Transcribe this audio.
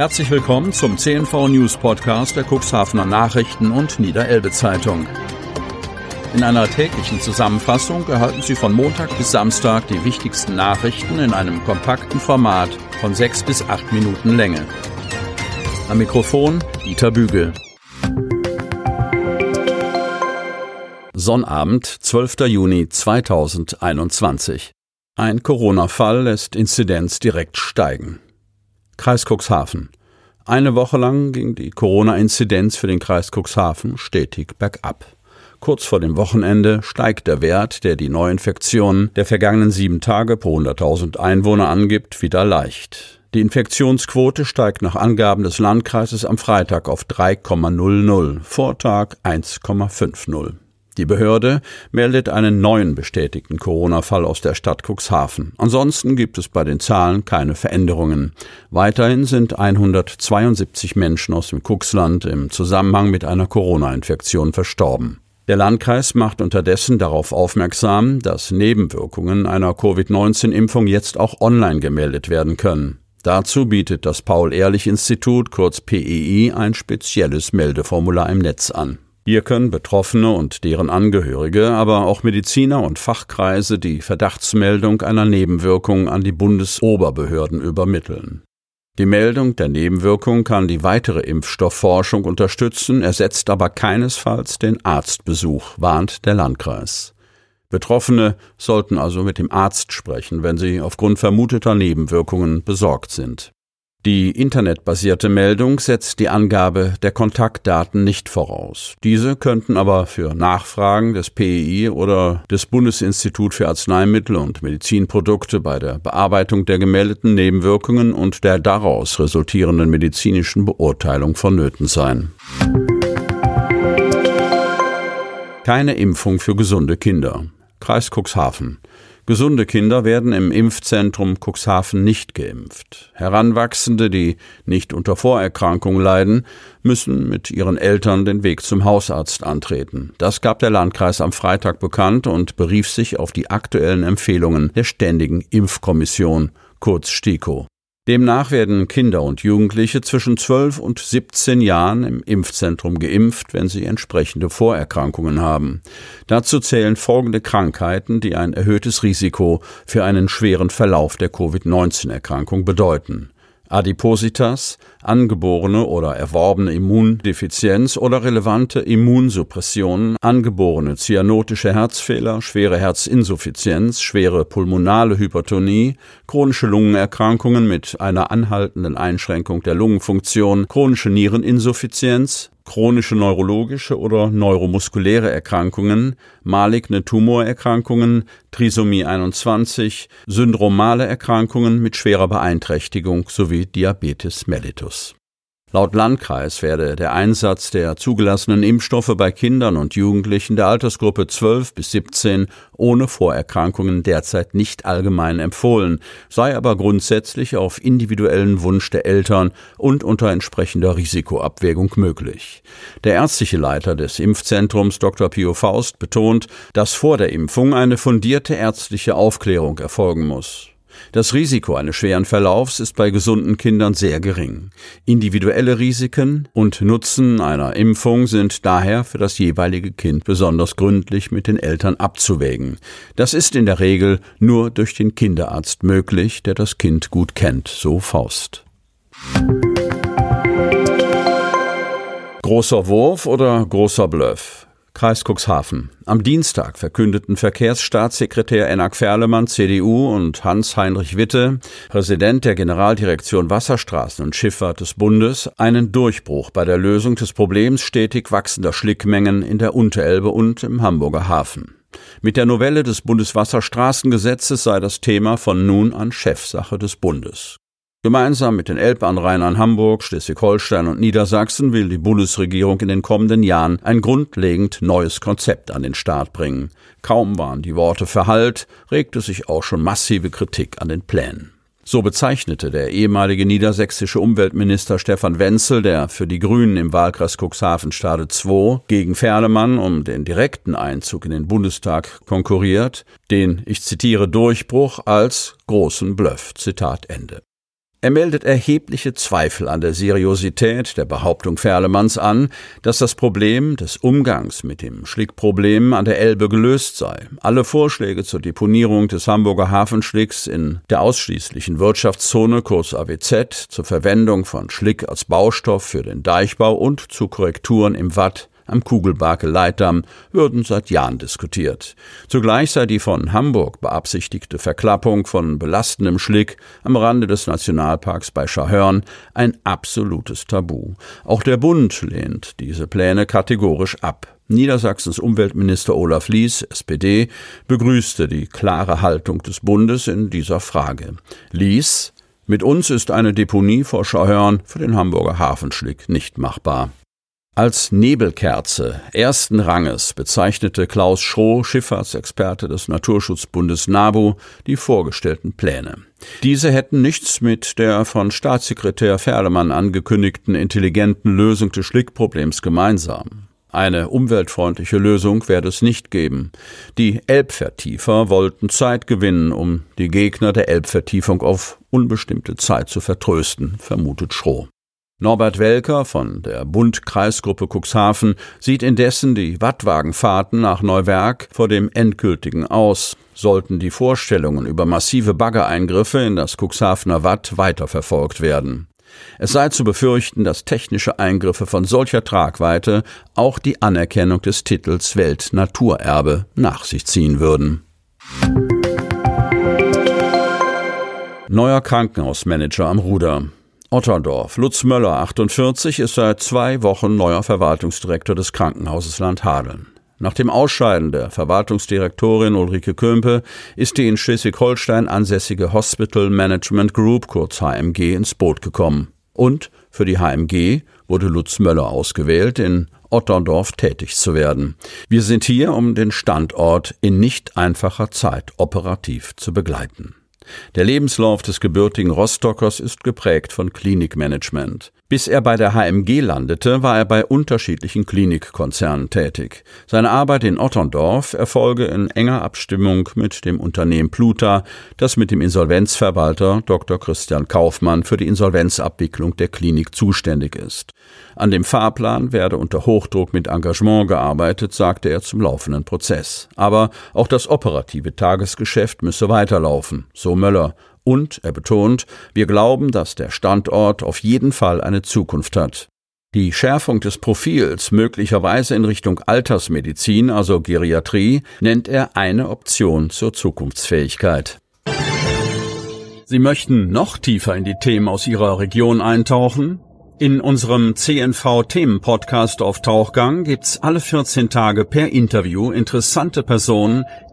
Herzlich willkommen zum CNV News Podcast der Cuxhavener Nachrichten und Niederelbe Zeitung. In einer täglichen Zusammenfassung erhalten Sie von Montag bis Samstag die wichtigsten Nachrichten in einem kompakten Format von sechs bis acht Minuten Länge. Am Mikrofon Dieter Bügel. Sonnabend, 12. Juni 2021. Ein Corona-Fall lässt Inzidenz direkt steigen. Kreis Cuxhaven. Eine Woche lang ging die Corona-Inzidenz für den Kreis Cuxhaven stetig bergab. Kurz vor dem Wochenende steigt der Wert, der die Neuinfektionen der vergangenen sieben Tage pro 100.000 Einwohner angibt, wieder leicht. Die Infektionsquote steigt nach Angaben des Landkreises am Freitag auf 3,00, Vortag 1,50. Die Behörde meldet einen neuen bestätigten Corona-Fall aus der Stadt Cuxhaven. Ansonsten gibt es bei den Zahlen keine Veränderungen. Weiterhin sind 172 Menschen aus dem Cuxland im Zusammenhang mit einer Corona-Infektion verstorben. Der Landkreis macht unterdessen darauf aufmerksam, dass Nebenwirkungen einer Covid-19-Impfung jetzt auch online gemeldet werden können. Dazu bietet das Paul-Ehrlich-Institut, kurz PEI, ein spezielles Meldeformular im Netz an. Hier können Betroffene und deren Angehörige, aber auch Mediziner und Fachkreise die Verdachtsmeldung einer Nebenwirkung an die Bundesoberbehörden übermitteln. Die Meldung der Nebenwirkung kann die weitere Impfstoffforschung unterstützen, ersetzt aber keinesfalls den Arztbesuch, warnt der Landkreis. Betroffene sollten also mit dem Arzt sprechen, wenn sie aufgrund vermuteter Nebenwirkungen besorgt sind. Die internetbasierte Meldung setzt die Angabe der Kontaktdaten nicht voraus. Diese könnten aber für Nachfragen des PEI oder des Bundesinstitut für Arzneimittel und Medizinprodukte bei der Bearbeitung der gemeldeten Nebenwirkungen und der daraus resultierenden medizinischen Beurteilung vonnöten sein. Keine Impfung für gesunde Kinder. Kreis Cuxhaven. Gesunde Kinder werden im Impfzentrum Cuxhaven nicht geimpft. Heranwachsende, die nicht unter Vorerkrankungen leiden, müssen mit ihren Eltern den Weg zum Hausarzt antreten. Das gab der Landkreis am Freitag bekannt und berief sich auf die aktuellen Empfehlungen der Ständigen Impfkommission, kurz STIKO. Demnach werden Kinder und Jugendliche zwischen 12 und 17 Jahren im Impfzentrum geimpft, wenn sie entsprechende Vorerkrankungen haben. Dazu zählen folgende Krankheiten, die ein erhöhtes Risiko für einen schweren Verlauf der Covid-19-Erkrankung bedeuten. Adipositas, angeborene oder erworbene Immundefizienz oder relevante Immunsuppression, angeborene cyanotische Herzfehler, schwere Herzinsuffizienz, schwere pulmonale Hypertonie, chronische Lungenerkrankungen mit einer anhaltenden Einschränkung der Lungenfunktion, chronische Niereninsuffizienz, chronische neurologische oder neuromuskuläre Erkrankungen, maligne Tumorerkrankungen, Trisomie 21, syndromale Erkrankungen mit schwerer Beeinträchtigung sowie Diabetes mellitus Laut Landkreis werde der Einsatz der zugelassenen Impfstoffe bei Kindern und Jugendlichen der Altersgruppe 12 bis 17 ohne Vorerkrankungen derzeit nicht allgemein empfohlen, sei aber grundsätzlich auf individuellen Wunsch der Eltern und unter entsprechender Risikoabwägung möglich. Der ärztliche Leiter des Impfzentrums Dr. Pio Faust betont, dass vor der Impfung eine fundierte ärztliche Aufklärung erfolgen muss. Das Risiko eines schweren Verlaufs ist bei gesunden Kindern sehr gering. Individuelle Risiken und Nutzen einer Impfung sind daher für das jeweilige Kind besonders gründlich mit den Eltern abzuwägen. Das ist in der Regel nur durch den Kinderarzt möglich, der das Kind gut kennt, so Faust. Großer Wurf oder großer Bluff? Kreis Cuxhaven. Am Dienstag verkündeten Verkehrsstaatssekretär Enak Ferlemann, CDU, und Hans-Heinrich Witte, Präsident der Generaldirektion Wasserstraßen und Schifffahrt des Bundes, einen Durchbruch bei der Lösung des Problems stetig wachsender Schlickmengen in der Unterelbe und im Hamburger Hafen. Mit der Novelle des Bundeswasserstraßengesetzes sei das Thema von nun an Chefsache des Bundes. Gemeinsam mit den Elbanrainern Hamburg, Schleswig-Holstein und Niedersachsen will die Bundesregierung in den kommenden Jahren ein grundlegend neues Konzept an den Start bringen. Kaum waren die Worte verhallt, regte sich auch schon massive Kritik an den Plänen. So bezeichnete der ehemalige niedersächsische Umweltminister Stefan Wenzel, der für die Grünen im Wahlkreis Cuxhaven Stade 2 gegen Fernemann um den direkten Einzug in den Bundestag konkurriert, den, ich zitiere, Durchbruch als großen Bluff. Zitat Ende. Er meldet erhebliche Zweifel an der Seriosität der Behauptung Ferlemanns an, dass das Problem des Umgangs mit dem Schlickproblem an der Elbe gelöst sei. Alle Vorschläge zur Deponierung des Hamburger Hafenschlicks in der ausschließlichen Wirtschaftszone, kurz AWZ, zur Verwendung von Schlick als Baustoff für den Deichbau und zu Korrekturen im Watt am Kugelbarke Leitdamm würden seit Jahren diskutiert. Zugleich sei die von Hamburg beabsichtigte Verklappung von belastendem Schlick am Rande des Nationalparks bei Schahörn ein absolutes Tabu. Auch der Bund lehnt diese Pläne kategorisch ab. Niedersachsens Umweltminister Olaf Lies, SPD, begrüßte die klare Haltung des Bundes in dieser Frage. Lies, mit uns ist eine Deponie vor Schahörn für den Hamburger Hafenschlick nicht machbar. Als Nebelkerze ersten Ranges bezeichnete Klaus Schroh, Schifffahrtsexperte des Naturschutzbundes NABU, die vorgestellten Pläne. Diese hätten nichts mit der von Staatssekretär Ferlemann angekündigten intelligenten Lösung des Schlickproblems gemeinsam. Eine umweltfreundliche Lösung werde es nicht geben. Die Elbvertiefer wollten Zeit gewinnen, um die Gegner der Elbvertiefung auf unbestimmte Zeit zu vertrösten, vermutet Schroh. Norbert Welker von der Bund-Kreisgruppe Cuxhaven sieht indessen die Wattwagenfahrten nach Neuwerk vor dem endgültigen aus. Sollten die Vorstellungen über massive Baggereingriffe in das Cuxhavener Watt weiterverfolgt werden. Es sei zu befürchten, dass technische Eingriffe von solcher Tragweite auch die Anerkennung des Titels Weltnaturerbe nach sich ziehen würden. Neuer Krankenhausmanager am Ruder. Otterndorf. Lutz Möller, 48, ist seit zwei Wochen neuer Verwaltungsdirektor des Krankenhauses Landhadeln. Nach dem Ausscheiden der Verwaltungsdirektorin Ulrike Kömpe ist die in Schleswig-Holstein ansässige Hospital Management Group, kurz HMG, ins Boot gekommen. Und für die HMG wurde Lutz Möller ausgewählt, in Otterndorf tätig zu werden. Wir sind hier, um den Standort in nicht einfacher Zeit operativ zu begleiten. Der Lebenslauf des gebürtigen Rostockers ist geprägt von Klinikmanagement. Bis er bei der HMG landete, war er bei unterschiedlichen Klinikkonzernen tätig. Seine Arbeit in Otterndorf erfolge in enger Abstimmung mit dem Unternehmen Pluta, das mit dem Insolvenzverwalter Dr. Christian Kaufmann für die Insolvenzabwicklung der Klinik zuständig ist. An dem Fahrplan werde unter Hochdruck mit Engagement gearbeitet, sagte er zum laufenden Prozess. Aber auch das operative Tagesgeschäft müsse weiterlaufen, so Möller, und er betont, wir glauben, dass der Standort auf jeden Fall eine Zukunft hat. Die Schärfung des Profils möglicherweise in Richtung Altersmedizin, also Geriatrie, nennt er eine Option zur Zukunftsfähigkeit. Sie möchten noch tiefer in die Themen aus Ihrer Region eintauchen? In unserem CNV-Themen-Podcast auf Tauchgang gibt's alle 14 Tage per Interview interessante Personen,